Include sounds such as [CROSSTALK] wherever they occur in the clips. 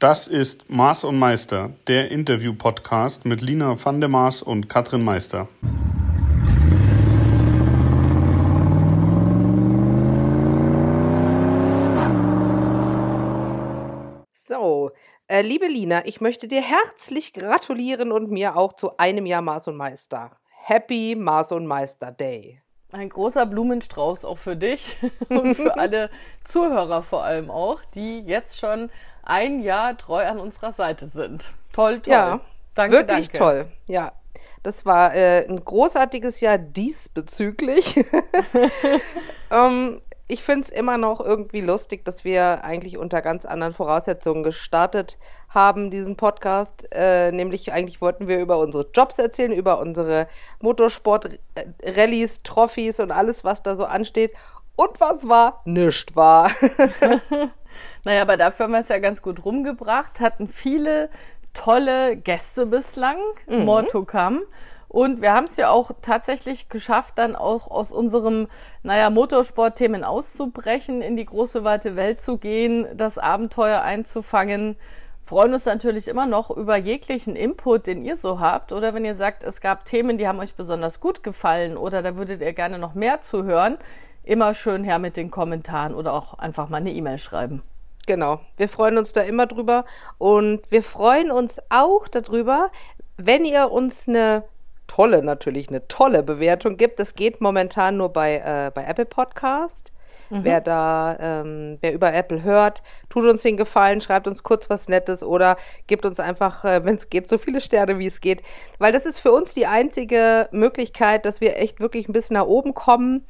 Das ist Maß und Meister, der Interview-Podcast mit Lina van der Maas und Katrin Meister. So, äh, liebe Lina, ich möchte dir herzlich gratulieren und mir auch zu einem Jahr Maß und Meister. Happy Maß und Meister Day. Ein großer Blumenstrauß auch für dich [LAUGHS] und für [LAUGHS] alle Zuhörer vor allem auch, die jetzt schon ein Jahr treu an unserer Seite sind. Toll, toll. Ja, danke, wirklich danke. toll. Ja, das war äh, ein großartiges Jahr diesbezüglich. [LAUGHS] ähm, ich finde es immer noch irgendwie lustig, dass wir eigentlich unter ganz anderen Voraussetzungen gestartet haben, diesen Podcast. Äh, nämlich eigentlich wollten wir über unsere Jobs erzählen, über unsere Motorsport-Rallyes, Trophys und alles, was da so ansteht. Und was war? Nischt war. [LAUGHS] Naja, aber dafür haben wir es ja ganz gut rumgebracht, hatten viele tolle Gäste bislang, mhm. more to come. Und wir haben es ja auch tatsächlich geschafft, dann auch aus unserem, naja, Motorsportthemen auszubrechen, in die große weite Welt zu gehen, das Abenteuer einzufangen. Freuen uns natürlich immer noch über jeglichen Input, den ihr so habt. Oder wenn ihr sagt, es gab Themen, die haben euch besonders gut gefallen oder da würdet ihr gerne noch mehr zu hören, immer schön her mit den Kommentaren oder auch einfach mal eine E-Mail schreiben. Genau, wir freuen uns da immer drüber und wir freuen uns auch darüber, wenn ihr uns eine tolle, natürlich eine tolle Bewertung gibt. Das geht momentan nur bei, äh, bei Apple Podcast. Mhm. Wer da, ähm, wer über Apple hört, tut uns den Gefallen, schreibt uns kurz was Nettes oder gibt uns einfach, äh, wenn es geht, so viele Sterne, wie es geht. Weil das ist für uns die einzige Möglichkeit, dass wir echt wirklich ein bisschen nach oben kommen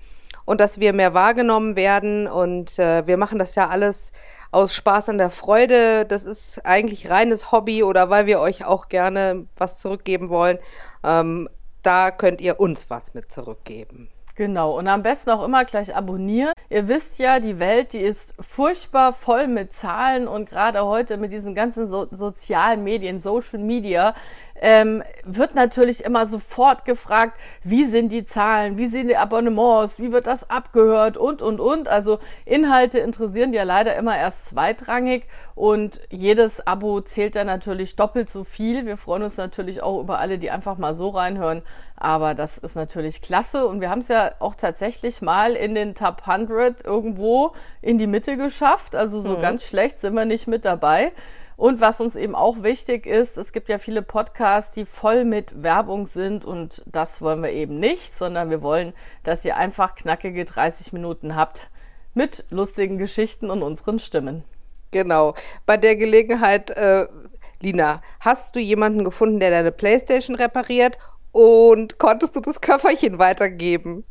und dass wir mehr wahrgenommen werden. Und äh, wir machen das ja alles aus Spaß an der Freude. Das ist eigentlich reines Hobby oder weil wir euch auch gerne was zurückgeben wollen. Ähm, da könnt ihr uns was mit zurückgeben. Genau, und am besten auch immer gleich abonnieren. Ihr wisst ja, die Welt, die ist furchtbar voll mit Zahlen und gerade heute mit diesen ganzen so sozialen Medien, Social Media, ähm, wird natürlich immer sofort gefragt, wie sind die Zahlen, wie sind die Abonnements, wie wird das abgehört und, und, und. Also Inhalte interessieren ja leider immer erst zweitrangig und jedes Abo zählt dann natürlich doppelt so viel. Wir freuen uns natürlich auch über alle, die einfach mal so reinhören. Aber das ist natürlich klasse und wir haben es ja auch tatsächlich mal in den Top 100 irgendwo in die Mitte geschafft. Also so mhm. ganz schlecht sind wir nicht mit dabei. Und was uns eben auch wichtig ist, es gibt ja viele Podcasts, die voll mit Werbung sind und das wollen wir eben nicht, sondern wir wollen, dass ihr einfach knackige 30 Minuten habt mit lustigen Geschichten und unseren Stimmen. Genau. Bei der Gelegenheit, äh, Lina, hast du jemanden gefunden, der deine Playstation repariert und konntest du das Köfferchen weitergeben?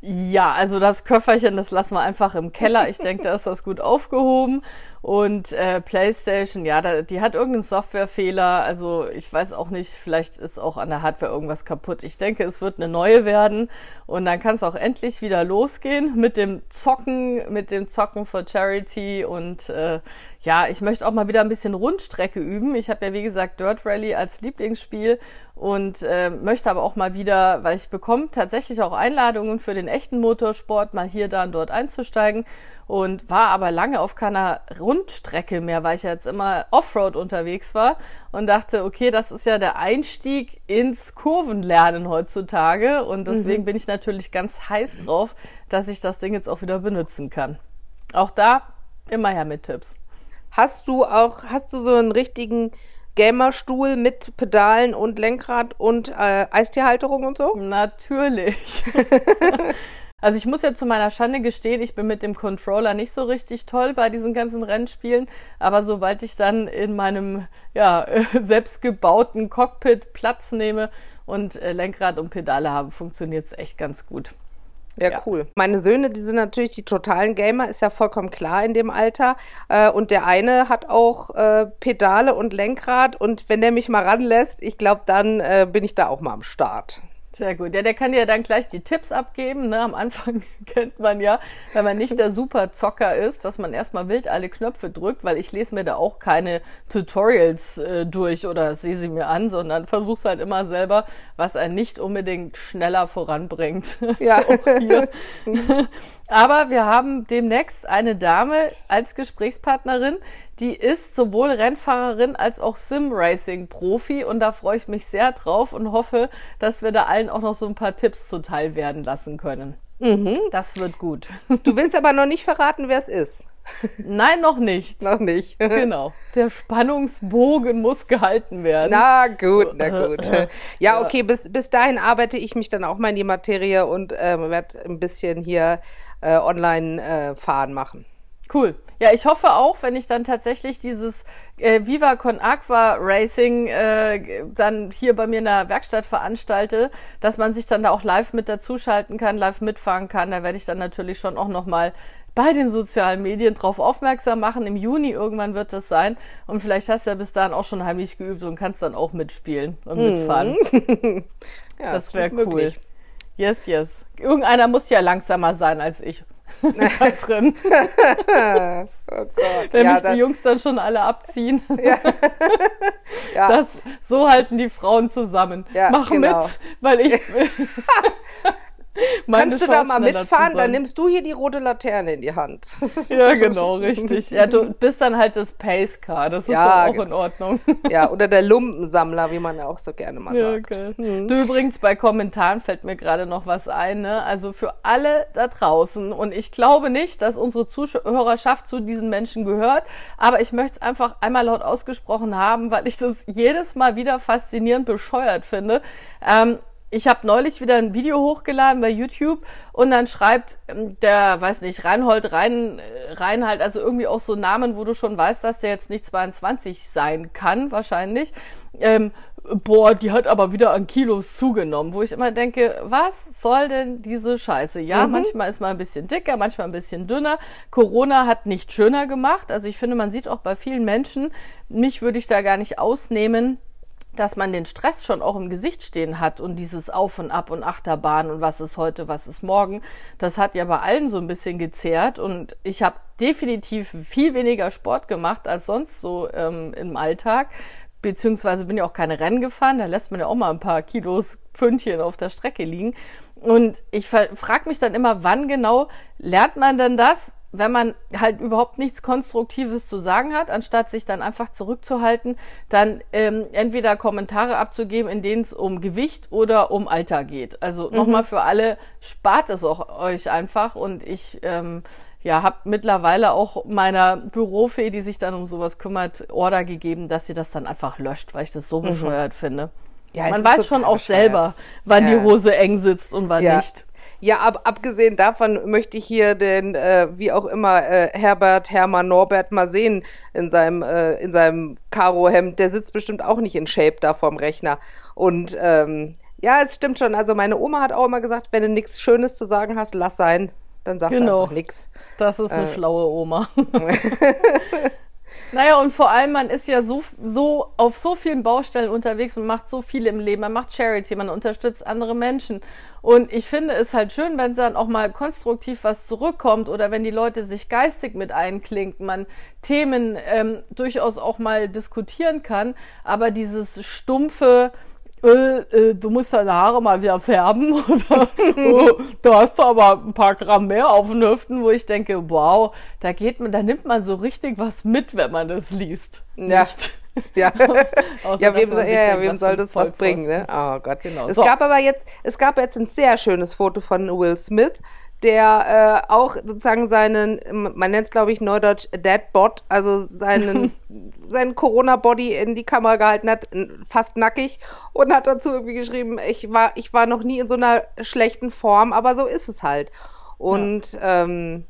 Ja, also das Köfferchen, das lassen wir einfach im Keller. Ich denke, da ist das gut aufgehoben. Und äh, PlayStation, ja, da, die hat irgendeinen Softwarefehler. Also ich weiß auch nicht, vielleicht ist auch an der Hardware irgendwas kaputt. Ich denke, es wird eine neue werden. Und dann kann es auch endlich wieder losgehen mit dem Zocken, mit dem Zocken for Charity. Und äh, ja, ich möchte auch mal wieder ein bisschen Rundstrecke üben. Ich habe ja, wie gesagt, Dirt Rally als Lieblingsspiel und äh, möchte aber auch mal wieder, weil ich bekomme tatsächlich auch Einladungen für den echten Motorsport, mal hier, da und dort einzusteigen und war aber lange auf keiner Rundstrecke mehr, weil ich jetzt immer Offroad unterwegs war und dachte, okay, das ist ja der Einstieg ins Kurvenlernen heutzutage und deswegen mhm. bin ich natürlich ganz heiß drauf, dass ich das Ding jetzt auch wieder benutzen kann. Auch da immer her mit Tipps. Hast du auch, hast du so einen richtigen Gamerstuhl mit Pedalen und Lenkrad und äh, Eistierhalterung und so? Natürlich. [LAUGHS] Also ich muss ja zu meiner Schande gestehen, ich bin mit dem Controller nicht so richtig toll bei diesen ganzen Rennspielen, aber sobald ich dann in meinem ja, [LAUGHS] selbstgebauten Cockpit Platz nehme und äh, Lenkrad und Pedale habe, funktioniert es echt ganz gut. Ja, ja, cool. Meine Söhne, die sind natürlich die totalen Gamer, ist ja vollkommen klar in dem Alter. Äh, und der eine hat auch äh, Pedale und Lenkrad. Und wenn der mich mal ranlässt, ich glaube, dann äh, bin ich da auch mal am Start. Sehr gut. Ja, der kann dir dann gleich die Tipps abgeben. Ne? Am Anfang [LAUGHS] kennt man ja, wenn man nicht der Superzocker ist, dass man erstmal wild alle Knöpfe drückt, weil ich lese mir da auch keine Tutorials äh, durch oder sehe sie mir an, sondern versuch's halt immer selber, was einen nicht unbedingt schneller voranbringt. [LAUGHS] Ja. auch hier. [LAUGHS] Aber wir haben demnächst eine Dame als Gesprächspartnerin, die ist sowohl Rennfahrerin als auch Sim-Racing-Profi und da freue ich mich sehr drauf und hoffe, dass wir da allen auch noch so ein paar Tipps zuteil werden lassen können. Mhm. Das wird gut. Du willst aber noch nicht verraten, wer es ist. Nein, noch nicht. noch nicht. genau. Der Spannungsbogen muss gehalten werden. Na gut, na gut. [LAUGHS] Ja, okay, bis, bis dahin arbeite ich mich dann auch mal in die Materie und äh, werde ein bisschen hier äh, online äh, fahren machen. Cool. Ja, ich hoffe auch, wenn ich dann tatsächlich dieses äh, Viva Con Aqua Racing äh, dann hier bei mir in der Werkstatt veranstalte, dass man sich dann da auch live mit dazuschalten kann, live mitfahren kann. Da werde ich dann natürlich schon auch nochmal bei den sozialen Medien drauf aufmerksam machen. Im Juni irgendwann wird das sein. Und vielleicht hast du ja bis dahin auch schon heimlich geübt und kannst dann auch mitspielen und mitfahren. [LAUGHS] ja, das wäre cool. Möglich. Yes, yes. Irgendeiner muss ja langsamer sein als ich. [LAUGHS] Katrin. [LAUGHS] oh Gott. Wenn ja, mich die Jungs dann schon alle abziehen. [LAUGHS] Ja. ja. Das, so halten die Frauen zusammen. Ja, Mach genau. mit, weil ich. Kannst du da mal mitfahren? Dann nimmst du hier die rote Laterne in die Hand. [LAUGHS] Ja, genau, richtig. Ja, du bist dann halt das Pace Car. Das ist ja, doch auch genau. in Ordnung. [LAUGHS] Ja, oder der Lumpensammler, wie man ja auch so gerne mal ja, sagt. Okay. Hm. Du übrigens bei Kommentaren fällt mir gerade noch was ein. Ne? Also für alle da draußen und ich glaube nicht, dass unsere Zuhörerschaft zu diesen Menschen gehört, aber ich möchte es einfach einmal laut ausgesprochen haben, weil ich das jedes Mal wieder faszinierend bescheuert finde. Ähm, ich habe neulich wieder ein Video hochgeladen bei YouTube und dann schreibt ähm, der, weiß nicht, Reinhold Rein, äh, Reinhold, also irgendwie auch so Namen, wo du schon weißt, dass der jetzt nicht 22 sein kann, wahrscheinlich. Ähm, boah, die hat aber wieder an Kilos zugenommen, wo ich immer denke, was soll denn diese Scheiße? Ja, mhm. manchmal ist man ein bisschen dicker, manchmal ein bisschen dünner. Corona hat nicht schöner gemacht. Also ich finde, man sieht auch bei vielen Menschen, mich würde ich da gar nicht ausnehmen, dass man den Stress schon auch im Gesicht stehen hat und dieses Auf und Ab und Achterbahn und was ist heute, was ist morgen, das hat ja bei allen so ein bisschen gezehrt und ich habe definitiv viel weniger Sport gemacht als sonst so ähm, im Alltag, beziehungsweise bin ja auch keine Rennen gefahren, da lässt man ja auch mal ein paar Kilos Pfündchen auf der Strecke liegen. Und ich frage mich dann immer, wann genau lernt man denn das, wenn man halt überhaupt nichts Konstruktives zu sagen hat, anstatt sich dann einfach zurückzuhalten, dann ähm, entweder Kommentare abzugeben, in denen es um Gewicht oder um Alter geht. Also mhm. nochmal für alle, spart es auch euch einfach und ich ähm, ja, habe mittlerweile auch meiner Bürofee, die sich dann um sowas kümmert, Order gegeben, dass sie das dann einfach löscht, weil ich das so mhm. bescheuert finde. Ja, Man weiß schon auch bescheuert. selber, wann ja. die Hose eng sitzt und wann ja. nicht. Ja, ab, abgesehen davon möchte ich hier den, äh, wie auch immer, äh, Herbert, Hermann, Norbert mal sehen in seinem, äh, in seinem Karohemd. Der sitzt bestimmt auch nicht in Shape da vorm Rechner. Und ähm, ja, es stimmt schon. Also meine Oma hat auch immer gesagt, wenn du nichts Schönes zu sagen hast, lass sein. Dann sagst genau. du einfach nichts. Das ist eine äh. schlaue Oma. [LAUGHS] [LAUGHS] Naja, und vor allem, man ist ja so, so auf so vielen Baustellen unterwegs, man macht so viel im Leben, man macht Charity, man unterstützt andere Menschen. Und ich finde es halt schön, wenn dann auch mal konstruktiv was zurückkommt oder wenn die Leute sich geistig mit einklinken, man Themen ähm, durchaus auch mal diskutieren kann. Aber dieses stumpfe, äh, äh, du musst deine Haare mal wieder färben [LAUGHS] oder oh, da hast du aber ein paar Gramm mehr auf den Hüften, wo ich denke, wow, da geht man, da nimmt man so richtig was mit, wenn man das liest. Ja. Nicht. Ja, [LAUGHS] ja wem, ja, ja, wem soll das was bringen, ne? Oh Gott. Genau. Es so. gab aber jetzt, es gab jetzt ein sehr schönes Foto von Will Smith, der äh, auch sozusagen seinen, man nennt es glaube ich neudeutsch Deadbot, also seinen, [LAUGHS] seinen Corona-Body in die Kamera gehalten hat, fast nackig und hat dazu irgendwie geschrieben, ich war, ich war noch nie in so einer schlechten Form, aber so ist es halt. Und ja. ähm,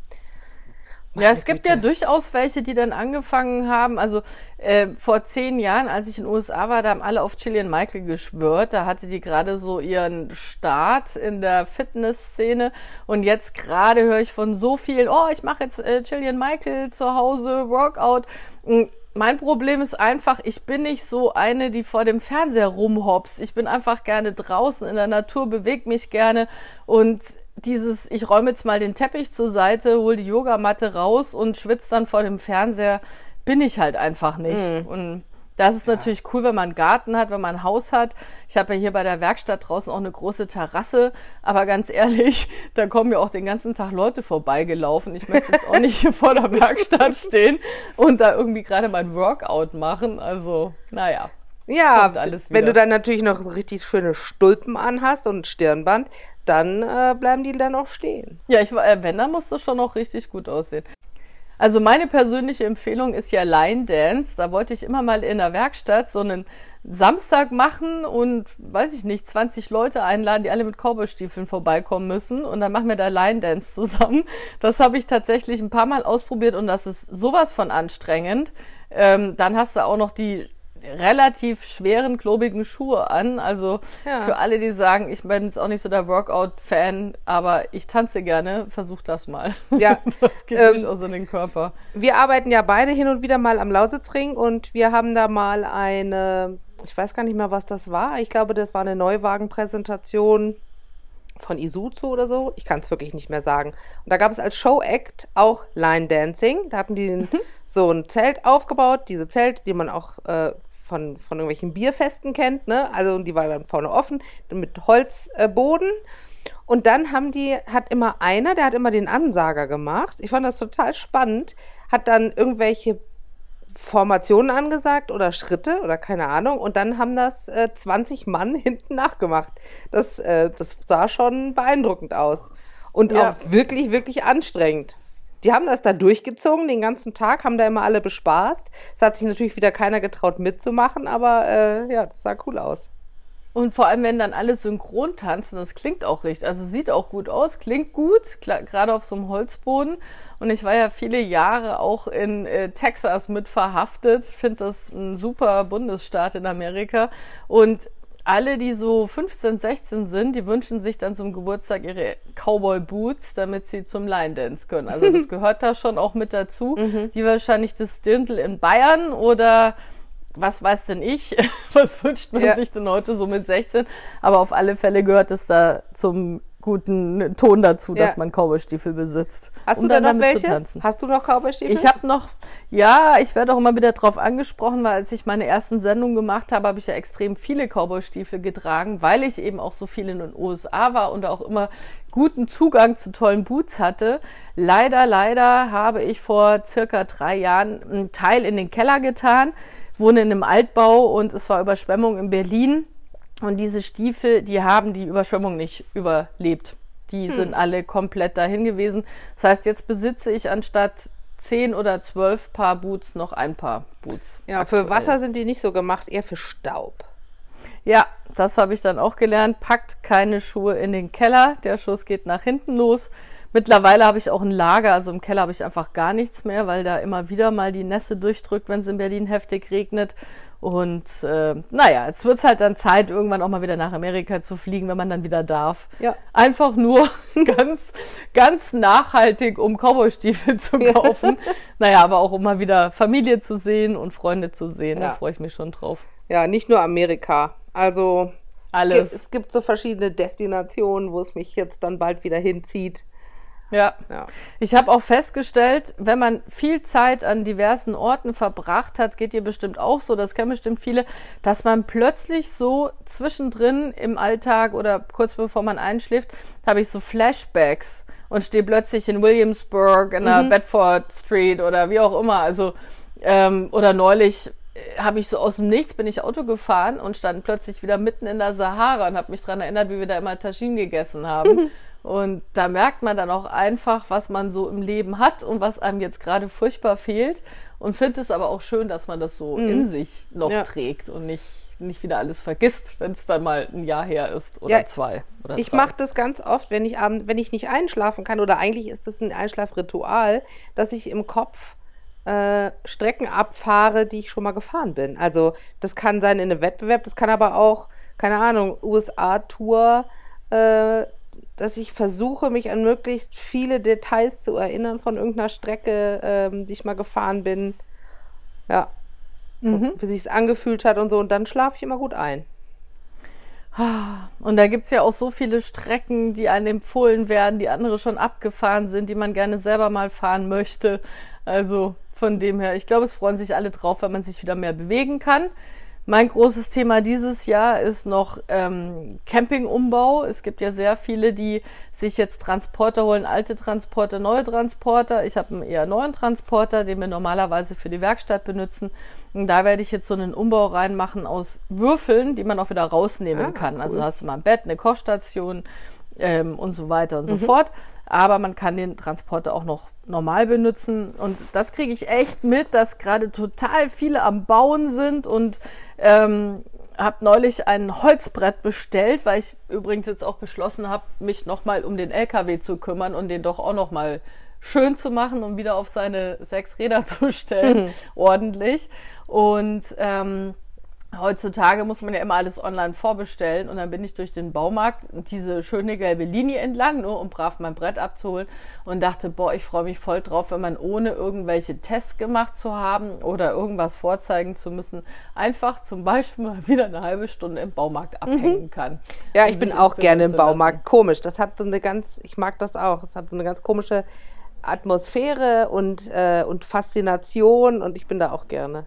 ja, es gibt Güte. ja durchaus welche, die dann angefangen haben. Also äh, vor zehn Jahren, als ich in den USA war, da haben alle auf Gillian Michael geschwört. Da hatte die gerade so ihren Start in der Fitnessszene. Und jetzt gerade höre ich von so vielen, oh, ich mache jetzt äh, Gillian Michael zu Hause, Workout. Und mein Problem ist einfach, ich bin nicht so eine, die vor dem Fernseher rumhopst. Ich bin einfach gerne draußen in der Natur, bewege mich gerne und dieses, ich räume jetzt mal den Teppich zur Seite, hol die Yogamatte raus und schwitze dann vor dem Fernseher, bin ich halt einfach nicht. Mhm. Und Das ist ja. natürlich cool, wenn man einen Garten hat, wenn man ein Haus hat. Ich habe ja hier bei der Werkstatt draußen auch eine große Terrasse. Aber ganz [LAUGHS] ehrlich, da kommen ja auch den ganzen Tag Leute vorbeigelaufen. Ich möchte jetzt auch nicht hier vor der Werkstatt stehen und da irgendwie gerade mein Workout machen. Also, naja. Ja, wenn du dann natürlich noch so richtig schöne Stulpen anhast und ein Stirnband, dann äh, bleiben die dann auch stehen. Ja, ich, äh, wenn, dann muss das schon noch richtig gut aussehen. Also meine persönliche Empfehlung ist ja Line Dance. Da wollte ich immer mal in der Werkstatt so einen Samstag machen und weiß ich nicht, 20 Leute einladen, die alle mit Cowboystiefeln vorbeikommen müssen und dann machen wir da Line Dance zusammen. Das habe ich tatsächlich ein paar Mal ausprobiert und das ist sowas von anstrengend. Ähm, dann hast du auch noch die relativ schweren, klobigen Schuhe an. Also ja. für alle, die sagen, ich bin jetzt auch nicht so der Workout-Fan, aber ich tanze gerne, versuch das mal. Ja. [LAUGHS] das geht ähm, durchaus in den Körper. Wir arbeiten ja beide hin und wieder mal am Lausitzring und wir haben da mal eine, ich weiß gar nicht mehr, was das war. Ich glaube, das war eine Neuwagenpräsentation von Isuzu oder so. Ich kann es wirklich nicht mehr sagen. Und da gab es als Show-Act auch Line Dancing. Da hatten die [LAUGHS] so ein Zelt aufgebaut, diese Zelte, die man auch äh, von, von irgendwelchen Bierfesten kennt, ne? Also die war dann vorne offen mit Holzboden. Äh, und dann haben die, hat immer einer, der hat immer den Ansager gemacht. Ich fand das total spannend. Hat dann irgendwelche Formationen angesagt oder Schritte oder keine Ahnung. Und dann haben das äh, 20 Mann [LAUGHS] hinten nachgemacht. Das, äh, das sah schon beeindruckend aus. Und ja. auch wirklich, wirklich anstrengend. Die haben das da durchgezogen den ganzen Tag, haben da immer alle bespaßt. Es hat sich natürlich wieder keiner getraut mitzumachen, aber äh, ja, das sah cool aus. Und vor allem, wenn dann alle synchron tanzen, das klingt auch richtig. Also sieht auch gut aus, klingt gut, gerade auf so einem Holzboden. Und ich war ja viele Jahre auch in äh, Texas mit verhaftet. Finde das ein super Bundesstaat in Amerika. Und alle, die so 15, 16 sind, die wünschen sich dann zum Geburtstag ihre Cowboy Boots, damit sie zum Line Dance können. Also das [LAUGHS] gehört da schon auch mit dazu. Mhm. Wie wahrscheinlich das Dirndl in Bayern oder was weiß denn ich? [LAUGHS] Was wünscht man ja. sich denn heute so mit 16? Aber auf alle Fälle gehört es da zum guten Ton dazu, ja. dass man Cowboystiefel besitzt. Hast um du da noch welche? Hast du noch Cowboystiefel? Ich habe noch, ja, ich werde auch immer wieder darauf angesprochen, weil als ich meine ersten Sendungen gemacht habe, habe ich ja extrem viele Cowboystiefel getragen, weil ich eben auch so viel in den USA war und auch immer guten Zugang zu tollen Boots hatte. Leider, leider habe ich vor circa drei Jahren einen Teil in den Keller getan, wohne in einem Altbau und es war Überschwemmung in Berlin und diese Stiefel, die haben die Überschwemmung nicht überlebt. Die hm. sind alle komplett dahin gewesen. Das heißt, jetzt besitze ich anstatt zehn oder zwölf Paar Boots noch ein Paar Boots. Ja, aktuell. für Wasser sind die nicht so gemacht, eher für Staub. Ja, das habe ich dann auch gelernt. Packt keine Schuhe in den Keller. Der Schuss geht nach hinten los. Mittlerweile habe ich auch ein Lager, also im Keller habe ich einfach gar nichts mehr, weil da immer wieder mal die Nässe durchdrückt, wenn es in Berlin heftig regnet. Und äh, naja, jetzt wird es halt dann Zeit, irgendwann auch mal wieder nach Amerika zu fliegen, wenn man dann wieder darf. Ja. Einfach nur [LAUGHS] ganz, ganz nachhaltig, um Cowboystiefel zu kaufen. Ja. Naja, aber auch um mal wieder Familie zu sehen und Freunde zu sehen. Ja. Da freue ich mich schon drauf. Ja, nicht nur Amerika. Also alles. Es gibt so verschiedene Destinationen, wo es mich jetzt dann bald wieder hinzieht. Ja. ja. Ich habe auch festgestellt, wenn man viel Zeit an diversen Orten verbracht hat, geht dir bestimmt auch so, das kennen bestimmt viele, dass man plötzlich so zwischendrin im Alltag oder kurz bevor man einschläft, habe ich so Flashbacks und stehe plötzlich in Williamsburg in der mhm. Bedford Street oder wie auch immer. Also ähm, oder neulich äh, habe ich so aus dem Nichts bin ich Auto gefahren und stand plötzlich wieder mitten in der Sahara und habe mich daran erinnert, wie wir da immer Taschin gegessen haben. [LAUGHS] Und da merkt man dann auch einfach, was man so im Leben hat und was einem jetzt gerade furchtbar fehlt. Und finde es aber auch schön, dass man das so mhm. in sich noch ja. trägt und nicht, nicht wieder alles vergisst, wenn es dann mal ein Jahr her ist oder ja, zwei. Oder ich mache das ganz oft, wenn ich abend, wenn ich nicht einschlafen kann, oder eigentlich ist das ein Einschlafritual, dass ich im Kopf äh, Strecken abfahre, die ich schon mal gefahren bin. Also das kann sein in einem Wettbewerb, das kann aber auch, keine Ahnung, USA-Tour. Äh, dass ich versuche, mich an möglichst viele Details zu erinnern von irgendeiner Strecke, ähm, die ich mal gefahren bin. Ja. Mhm. Wie sich es angefühlt hat und so. Und dann schlafe ich immer gut ein. Und da gibt es ja auch so viele Strecken, die einem empfohlen werden, die andere schon abgefahren sind, die man gerne selber mal fahren möchte. Also Von dem her, ich glaube, es freuen sich alle drauf, wenn man sich wieder mehr bewegen kann. Mein großes Thema dieses Jahr ist noch ähm, Campingumbau. Es gibt ja sehr viele, die sich jetzt Transporter holen, alte Transporter, neue Transporter. Ich habe einen eher neuen Transporter, den wir normalerweise für die Werkstatt benutzen. Und da werde ich jetzt so einen Umbau reinmachen aus Würfeln, die man auch wieder rausnehmen ah, kann. Also cool. Also hast du mal ein Bett, eine Kochstation ähm, und so weiter und mhm. so fort aber man kann den Transporter auch noch normal benutzen. Und das kriege ich echt mit, dass gerade total viele am Bauen sind und ähm, habe neulich ein Holzbrett bestellt, weil ich übrigens jetzt auch beschlossen habe, mich nochmal um den LKW zu kümmern und den doch auch nochmal schön zu machen und wieder auf seine sechs Räder zu stellen, mhm. ordentlich. Und ähm, Heutzutage muss man ja immer alles online vorbestellen und dann bin ich durch den Baumarkt diese schöne gelbe Linie entlang, nur um brav mein Brett abzuholen und dachte, boah, ich freue mich voll drauf, wenn man ohne irgendwelche Tests gemacht zu haben oder irgendwas vorzeigen zu müssen, einfach zum Beispiel mal wieder eine halbe Stunde im Baumarkt mhm. abhängen kann. Ja, ich bin auch gerne im Baumarkt. Komisch, das hat so eine ganz, ich mag das auch, es hat so eine ganz komische Atmosphäre und, äh, und Faszination und ich bin da auch gerne.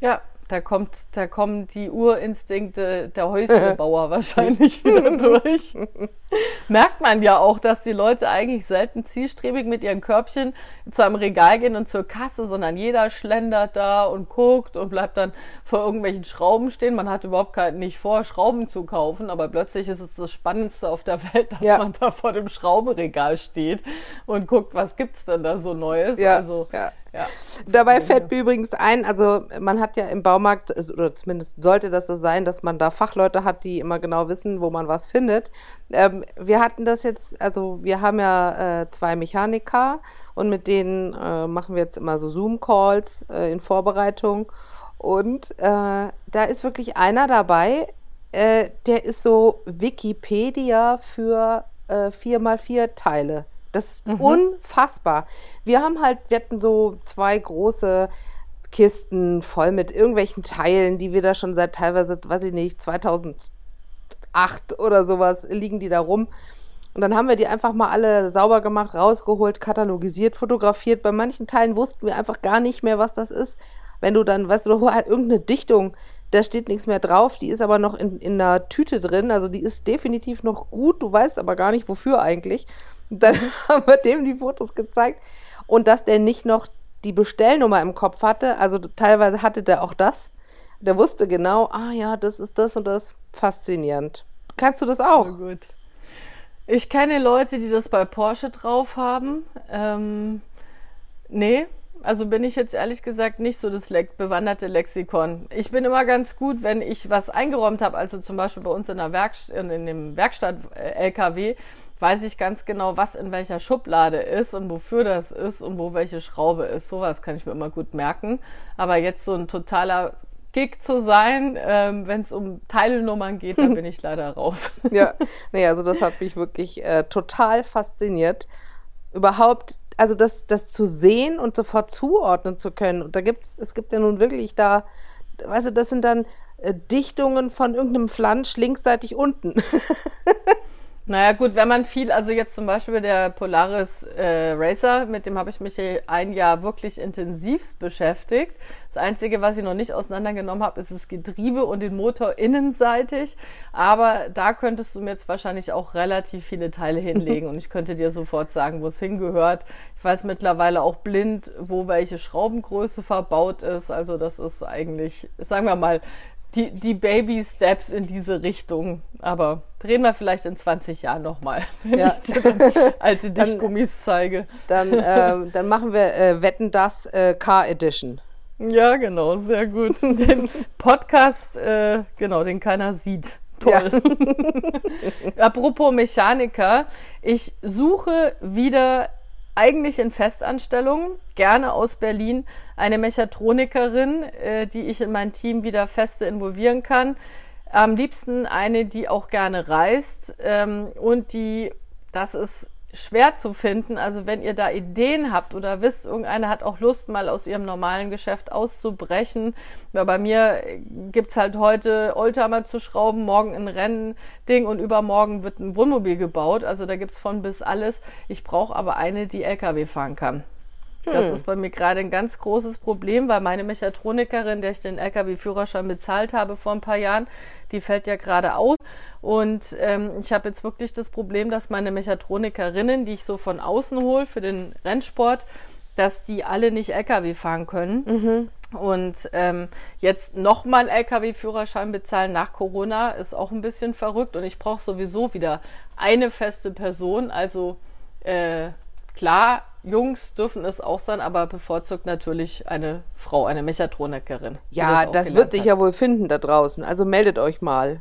Ja, da kommt, da kommen die Urinstinkte der Häuslebauer [LAUGHS] wahrscheinlich wieder [LAUGHS] durch. Merkt man ja auch, dass die Leute eigentlich selten zielstrebig mit ihren Körbchen zu einem Regal gehen und zur Kasse, sondern jeder schlendert da und guckt und bleibt dann vor irgendwelchen Schrauben stehen. Man hat überhaupt nicht vor, Schrauben zu kaufen, aber plötzlich ist es das Spannendste auf der Welt, dass ja. man da vor dem Schraubenregal steht und guckt, was gibt's denn da so Neues. Ja. Also ja. Ja. Dabei fällt mir übrigens ein, also man hat ja im Baumarkt, oder zumindest sollte das so sein, dass man da Fachleute hat, die immer genau wissen, wo man was findet. Ähm, wir hatten das jetzt, also wir haben ja äh, zwei Mechaniker und mit denen äh, machen wir jetzt immer so Zoom-Calls äh, in Vorbereitung. Und äh, da ist wirklich einer dabei, äh, der ist so Wikipedia für 4x4 äh, Teile. Das ist mhm. unfassbar. Wir haben halt, wir hatten so zwei große Kisten voll mit irgendwelchen Teilen, die wir da schon seit teilweise, weiß ich nicht, 2008 oder sowas liegen die da rum. Und dann haben wir die einfach mal alle sauber gemacht, rausgeholt, katalogisiert, fotografiert. Bei manchen Teilen wussten wir einfach gar nicht mehr, was das ist. Wenn du dann, weißt du, [LAUGHS] halt irgendeine Dichtung, da steht nichts mehr drauf, die ist aber noch in, in einer Tüte drin, also die ist definitiv noch gut, du weißt aber gar nicht, wofür eigentlich. Dann [LAUGHS] haben wir dem die Fotos gezeigt. Und dass der nicht noch die Bestellnummer im Kopf hatte, also teilweise hatte der auch das. Der wusste genau, ah ja, das ist das und das. Faszinierend. Kannst du das auch? Oh, gut. Ich kenne Leute, die das bei Porsche drauf haben. Ähm, nee, also bin ich jetzt ehrlich gesagt nicht so das le bewanderte Lexikon. Ich bin immer ganz gut, wenn ich was eingeräumt habe, also zum Beispiel bei uns in, der Werkst in, in dem Werkstatt-LKW, äh, weiß ich ganz genau, was in welcher Schublade ist und wofür das ist und wo welche Schraube ist. Sowas kann ich mir immer gut merken. Aber jetzt so ein totaler Gig zu sein, ähm, wenn es um Teilnummern geht, da [LAUGHS] bin ich leider raus. [LAUGHS] ja, nee, also das hat mich wirklich äh, total fasziniert. Überhaupt, also das, das zu sehen und sofort zuordnen zu können. Und da gibt's, es gibt ja nun wirklich da, weißt du, das sind dann äh, Dichtungen von irgendeinem Flansch linksseitig unten. [LAUGHS] Naja gut, wenn man viel, also jetzt zum Beispiel der Polaris äh, Racer, mit dem habe ich mich ein Jahr wirklich intensivst beschäftigt. Das Einzige, was ich noch nicht auseinandergenommen habe, ist das Getriebe und den Motor innenseitig. Aber da könntest du mir jetzt wahrscheinlich auch relativ viele Teile hinlegen [LAUGHS] und ich könnte dir sofort sagen, wo es hingehört. Ich weiß mittlerweile auch blind, wo welche Schraubengröße verbaut ist. Also das ist eigentlich, sagen wir mal, die, die Baby-Steps in diese Richtung. Aber drehen wir vielleicht in 20 Jahren nochmal, [LAUGHS] wenn ja. ich dir dann alte Dichtgummis zeige. Dann, [LAUGHS] äh, dann machen wir äh, Wetten das äh, Car Edition. Ja, genau, sehr gut. [LAUGHS] Den Podcast, äh, genau, den keiner sieht. Toll. Ja. Apropos Mechaniker, ich suche wieder eigentlich in Festanstellung, gerne aus Berlin, eine Mechatronikerin, äh, die ich in mein Team wieder feste involvieren kann. Am liebsten eine, die auch gerne reist ähm, und die, das ist schwer zu finden. Also wenn ihr da Ideen habt oder wisst, irgendeiner hat auch Lust, mal aus ihrem normalen Geschäft auszubrechen. Ja, bei mir gibt's halt heute Oldtimer zu schrauben, morgen ein Rennding und übermorgen wird ein Wohnmobil gebaut. Also da gibt's von bis alles. Ich brauche aber eine, die LKW fahren kann. Das ist bei mir gerade ein ganz großes Problem, weil meine Mechatronikerin, der ich den LKW-Führerschein bezahlt habe vor ein paar Jahren, die fällt ja gerade aus. Und ähm, ich habe jetzt wirklich das Problem, dass meine Mechatronikerinnen, die ich so von außen hole für den Rennsport, dass die alle nicht LKW fahren können. Mhm. Und ähm, jetzt nochmal Lkw-Führerschein bezahlen nach Corona ist auch ein bisschen verrückt und ich brauche sowieso wieder eine feste Person. Also äh, klar, Jungs dürfen es auch sein, aber bevorzugt natürlich eine Frau, eine Mechatronikerin. Ja, das, gelernt wird sich hat. ja wohl finden da draußen. Also meldet euch mal.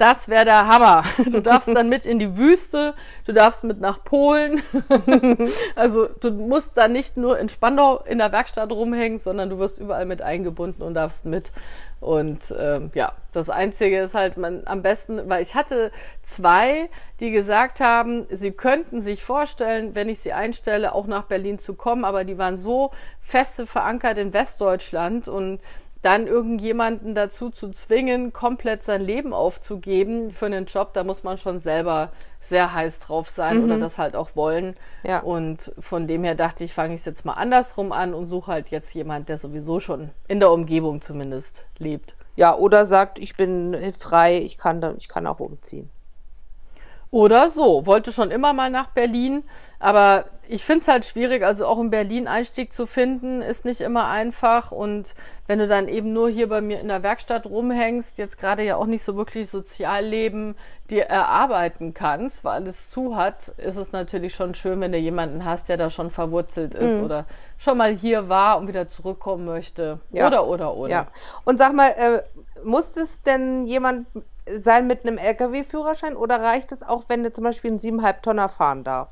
Das wäre der Hammer. Du darfst dann mit in die Wüste, du darfst mit nach Polen. [LAUGHS] also du musst da nicht nur in Spandau in der Werkstatt rumhängen, sondern du wirst überall mit eingebunden und darfst mit. Und ähm, ja, das Einzige ist halt man am besten, weil ich hatte zwei, die gesagt haben, sie könnten sich vorstellen, wenn ich sie einstelle, auch nach Berlin zu kommen, aber die waren so feste verankert in Westdeutschland und dann irgendjemanden dazu zu zwingen, komplett sein Leben aufzugeben für einen Job, da muss man schon selber sehr heiß drauf sein oder das halt auch wollen. Ja. Und von dem her dachte ich, fange ich es jetzt mal andersrum an und suche halt jetzt jemand, der sowieso schon in der Umgebung zumindest lebt. Ja, oder sagt, ich bin frei, ich kann, ich kann auch umziehen. Oder so. Wollte schon immer mal nach Berlin, aber ich finde es halt schwierig. Also auch in Berlin Einstieg zu finden, ist nicht immer einfach. Und wenn du dann eben nur hier bei mir in der Werkstatt rumhängst, jetzt gerade ja auch nicht so wirklich Sozialleben dir erarbeiten kannst, weil alles zu hat, ist es natürlich schon schön, wenn du jemanden hast, der da schon verwurzelt ist oder schon mal hier war und wieder zurückkommen möchte. Ja. Oder, oder, oder. Ja. Und sag mal, äh, muss es denn jemand sein mit einem LKW-Führerschein oder reicht es auch, wenn du zum Beispiel einen 7,5 Tonner fahren darf?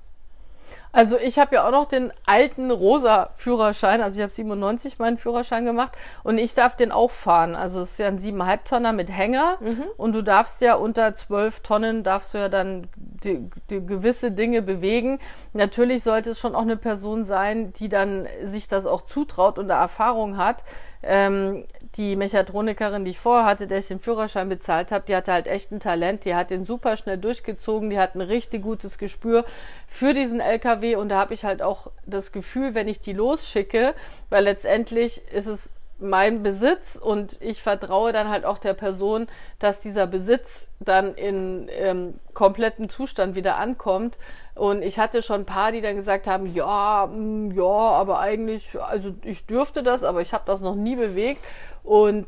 Also ich habe ja auch noch den alten rosa Führerschein, also ich habe 97 meinen Führerschein gemacht und ich darf den auch fahren. Also es ist ja ein 7,5 Tonner mit Hänger und du darfst ja unter 12 Tonnen darfst du ja dann die, die gewisse Dinge bewegen. Natürlich sollte es schon auch eine Person sein, die dann sich das auch zutraut und da Erfahrung hat. Ähm, die Mechatronikerin, die ich vorher hatte, der ich den Führerschein bezahlt habe, die hatte halt echt ein Talent, die hat den super schnell durchgezogen, die hat ein richtig gutes Gespür für diesen LKW und da habe ich halt auch das Gefühl, wenn ich die losschicke, weil letztendlich ist es mein Besitz und ich vertraue dann halt auch der Person, dass dieser Besitz dann in ähm, komplettem Zustand wieder ankommt. Und ich hatte schon ein paar, die dann gesagt haben, ja, mm, ja, aber eigentlich, also ich dürfte das, aber ich habe das noch nie bewegt. Und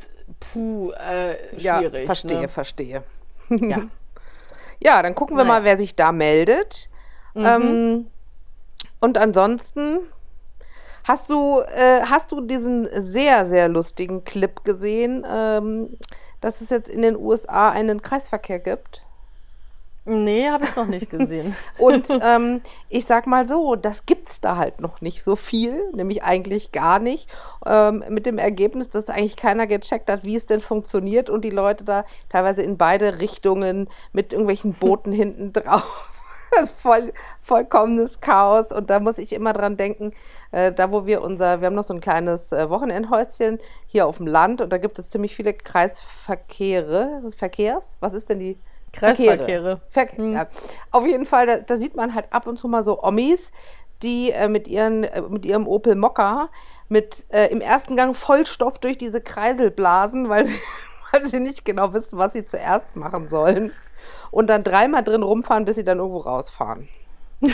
puh, äh, schwierig. ja, verstehe, Ne? verstehe. [LAUGHS] Ja. Ja, dann gucken wir Naja. mal, wer sich da meldet. Ähm, und ansonsten hast du, äh, hast du diesen sehr, sehr lustigen Clip gesehen, ähm, dass es jetzt in den USA einen Kreisverkehr gibt? Nee, habe ich noch nicht [LAUGHS] gesehen. Und [LAUGHS] ähm, ich sag mal so, das gibt's da halt noch nicht so viel, nämlich eigentlich gar nicht. Ähm, mit dem Ergebnis, dass eigentlich keiner gecheckt hat, wie es denn funktioniert und die Leute da teilweise in beide Richtungen mit irgendwelchen [LAUGHS] Booten hinten drauf. [LAUGHS] Voll, vollkommenes Chaos. Und da muss ich immer dran denken, äh, da wo wir unser, wir haben noch so ein kleines äh, Wochenendhäuschen hier auf dem Land und da gibt es ziemlich viele Kreisverkehre. Verkehrs? Was ist denn die? Kreisverkehre. Verk ja. Auf jeden Fall, da, da sieht man halt ab und zu mal so Omis, die äh, mit, ihren, äh, mit ihrem Opel Mokka mit äh, im ersten Gang Vollstoff durch diese Kreisel blasen, weil sie, [LAUGHS] weil sie nicht genau wissen, was sie zuerst machen sollen. Und dann dreimal drin rumfahren, bis sie dann irgendwo rausfahren. [LAUGHS]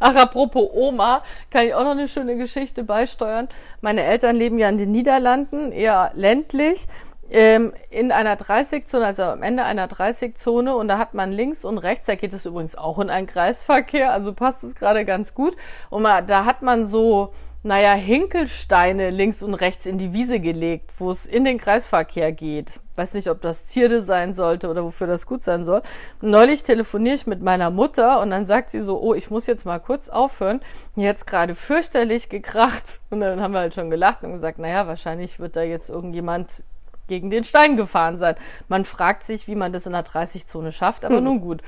Ach, apropos Oma, kann ich auch noch eine schöne Geschichte beisteuern. Meine Eltern leben ja in den Niederlanden, eher ländlich, ähm, in einer 30-Zone, also am Ende einer 30-Zone und da hat man links und rechts, da geht es übrigens auch in einen Kreisverkehr, also passt es gerade ganz gut. Und man, da hat man so, naja, Hinkelsteine links und rechts in die Wiese gelegt, wo es in den Kreisverkehr geht. Weiß nicht, ob das Zierde sein sollte oder wofür das gut sein soll. Neulich telefoniere ich mit meiner Mutter und dann sagt sie so, oh, ich muss jetzt mal kurz aufhören. Jetzt gerade fürchterlich gekracht. Und dann haben wir halt schon gelacht und gesagt, naja, wahrscheinlich wird da jetzt irgendjemand gegen den Stein gefahren sein. Man fragt sich, wie man das in der 30-Zone schafft, aber nun gut.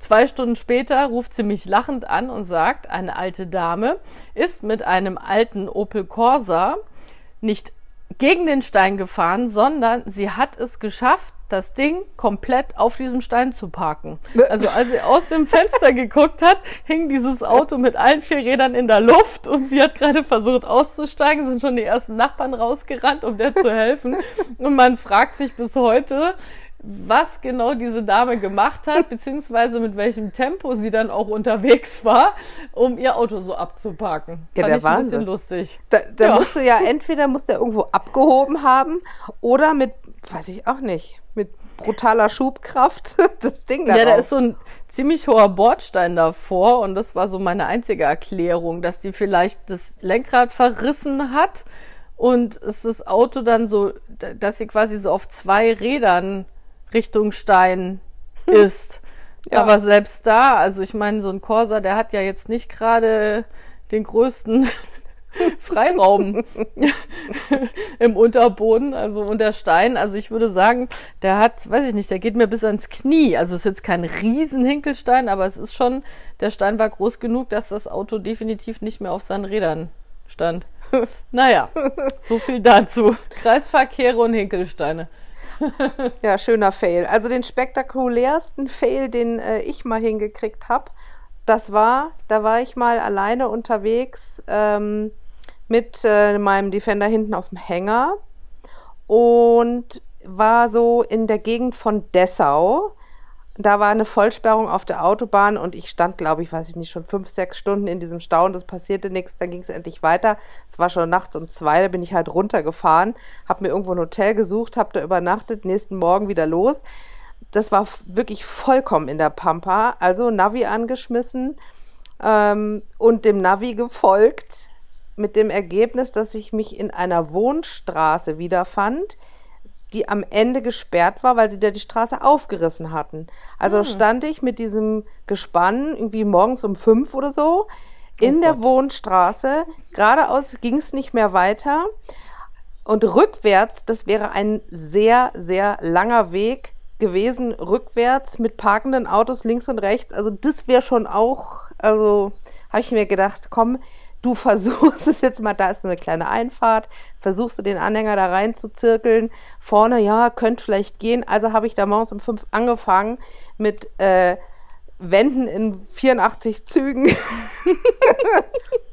Zwei Stunden später ruft sie mich lachend an und sagt, eine alte Dame ist mit einem alten Opel Corsa nicht gegen den Stein gefahren, sondern sie hat es geschafft, das Ding komplett auf diesem Stein zu parken. Also als sie aus dem Fenster geguckt hat, hing dieses Auto mit allen vier Rädern in der Luft und sie hat gerade versucht auszusteigen, sind schon die ersten Nachbarn rausgerannt, um der zu helfen. Und man fragt sich bis heute, was genau diese Dame gemacht hat, [LAUGHS] beziehungsweise mit welchem Tempo sie dann auch unterwegs war, um ihr Auto so abzuparken. Ja, Fand der Wahnsinn. ein bisschen lustig. Da, da Ja. musste ja entweder musste er irgendwo abgehoben haben oder mit, weiß ich auch nicht, mit brutaler Schubkraft [LAUGHS] das Ding da Ja, da ist so ein ziemlich hoher Bordstein davor und das war so meine einzige Erklärung, dass die vielleicht das Lenkrad verrissen hat und es das Auto dann so, dass sie quasi so auf zwei Rädern Richtung Stein ist. Ja. Aber selbst da, also ich meine, so ein Corsa, der hat ja jetzt nicht gerade den größten [LAUGHS] Freiraum [LAUGHS] im Unterboden, also und der Stein, also ich würde sagen, der hat, weiß ich nicht, der geht mir bis ans Knie. Also es ist jetzt kein riesen Hinkelstein, aber es ist schon, der Stein war groß genug, dass das Auto definitiv nicht mehr auf seinen Rädern stand. [LAUGHS] Naja, so viel dazu. Kreisverkehre und Hinkelsteine. [LAUGHS] Ja, schöner Fail. Also den spektakulärsten Fail, den äh, ich mal hingekriegt habe, das war, da war ich mal alleine unterwegs ähm, mit äh, meinem Defender hinten auf dem Hänger und war so in der Gegend von Dessau. Da war eine Vollsperrung auf der Autobahn und ich stand, glaube ich, weiß ich nicht, schon fünf, sechs Stunden in diesem Stau und es passierte nichts. Dann ging es endlich weiter. Es war schon nachts um zwei, da bin ich halt runtergefahren, habe mir irgendwo ein Hotel gesucht, habe da übernachtet, nächsten Morgen wieder los. Das war wirklich vollkommen in der Pampa. Also Navi angeschmissen ähm, und dem Navi gefolgt mit dem Ergebnis, dass ich mich in einer Wohnstraße wiederfand, die am Ende gesperrt war, weil sie da die Straße aufgerissen hatten. Also stand ich mit diesem Gespann irgendwie morgens um fünf oder so in der Wohnstraße. Geradeaus ging es nicht mehr weiter. Und rückwärts, das wäre ein sehr, sehr langer Weg gewesen, rückwärts mit parkenden Autos links und rechts. Also das wäre schon auch, also habe ich mir gedacht, komm, du [LAUGHS] versuchst es jetzt mal, da ist so eine kleine Einfahrt, versuchst du den Anhänger da rein zu zirkeln. Vorne, ja, könnte vielleicht gehen. Also habe ich da morgens um fünf angefangen mit äh, Wänden in 84 Zügen. [LAUGHS]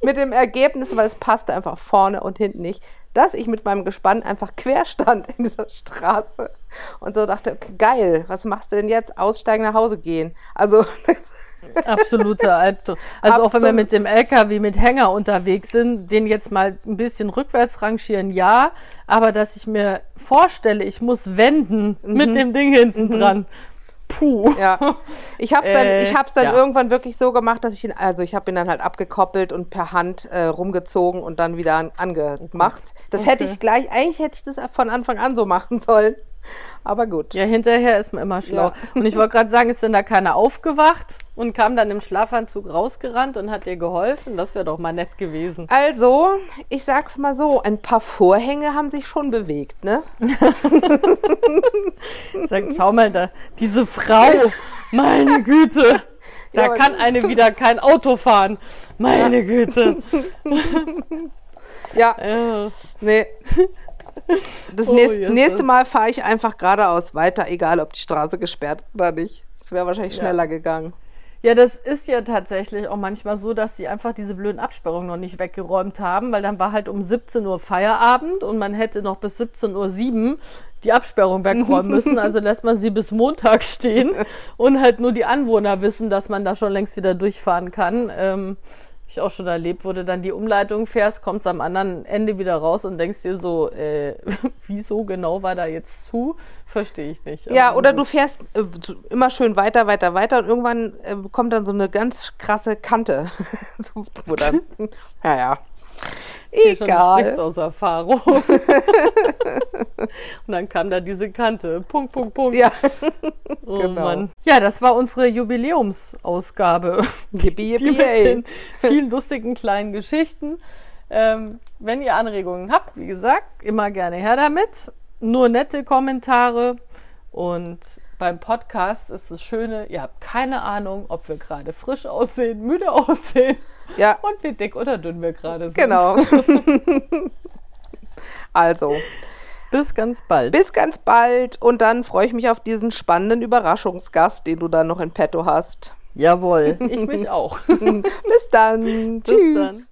mit dem Ergebnis, weil es passte einfach vorne und hinten nicht, dass ich mit meinem Gespann einfach quer stand in dieser Straße und so dachte, okay, geil, was machst du denn jetzt? Aussteigen, nach Hause gehen. Also [LAUGHS] Absoluter Albtraum. Also auch wenn wir Absolut. mit dem LKW mit Hänger unterwegs sind, den jetzt mal ein bisschen rückwärts rangieren, ja, aber dass ich mir vorstelle, ich muss wenden mit dem Ding hinten dran. Puh. Ja, ich habe es dann, Äh, ich hab's dann ja. irgendwann wirklich so gemacht, dass ich ihn, also ich habe ihn dann halt abgekoppelt und per Hand äh, rumgezogen und dann wieder an, angemacht. Das hätte Okay. ich gleich, eigentlich hätte ich das von Anfang an so machen sollen. Aber gut. Ja, hinterher ist man immer schlau. Ja. Und ich wollte gerade sagen, ist denn da keiner aufgewacht und kam dann im Schlafanzug rausgerannt und hat dir geholfen? Das wäre doch mal nett gewesen. Also, ich sag's mal so, ein paar Vorhänge haben sich schon bewegt, ne? [LAUGHS] Sagt, schau mal da, diese Frau, meine Güte. Da Ja, kann eine wieder kein Auto fahren. Meine Güte. Ja, Ja. [LAUGHS] nee. Das Oh, nächste, nächste Mal fahre ich einfach geradeaus weiter, egal ob die Straße gesperrt ist oder nicht. Es wäre wahrscheinlich Ja. schneller gegangen. Ja, das ist ja tatsächlich auch manchmal so, dass die einfach diese blöden Absperrungen noch nicht weggeräumt haben, weil dann war halt um 17 Uhr Feierabend und man hätte noch bis 17.07 Uhr die Absperrung wegräumen müssen. [LAUGHS] Also lässt man sie bis Montag stehen und halt nur die Anwohner wissen, dass man da schon längst wieder durchfahren kann. Ähm, ich auch schon erlebt, wo du dann die Umleitung fährst, kommst am anderen Ende wieder raus und denkst dir so, äh, [LAUGHS] wieso genau war da jetzt zu? Verstehe ich nicht. Ja, Aber oder gut. du fährst äh, immer schön weiter, weiter, weiter und irgendwann äh, kommt dann so eine ganz krasse Kante. [LAUGHS] so, wo dann, [LAUGHS] naja. Ich sehe schon, du Egal. aus Erfahrung. [LAUGHS] und dann kam da diese Kante. Punkt, Punkt, Punkt. Ja, oh genau. Mann. Ja, das war unsere Jubiläumsausgabe. yippie, yippie, [LAUGHS] mit den vielen lustigen kleinen Geschichten. Ähm, wenn ihr Anregungen habt, wie gesagt, immer gerne her damit. Nur nette Kommentare. Und beim Podcast ist das Schöne, ihr habt keine Ahnung, ob wir gerade frisch aussehen, müde aussehen Ja, und wie dick oder dünn wir gerade sind. genau. [LAUGHS] also, Bis ganz bald. Bis ganz bald und dann freue ich mich auf diesen spannenden Überraschungsgast, den du dann noch in petto hast. Jawohl, ich mich auch. [LAUGHS] Bis dann. Bis Tschüss. Dann.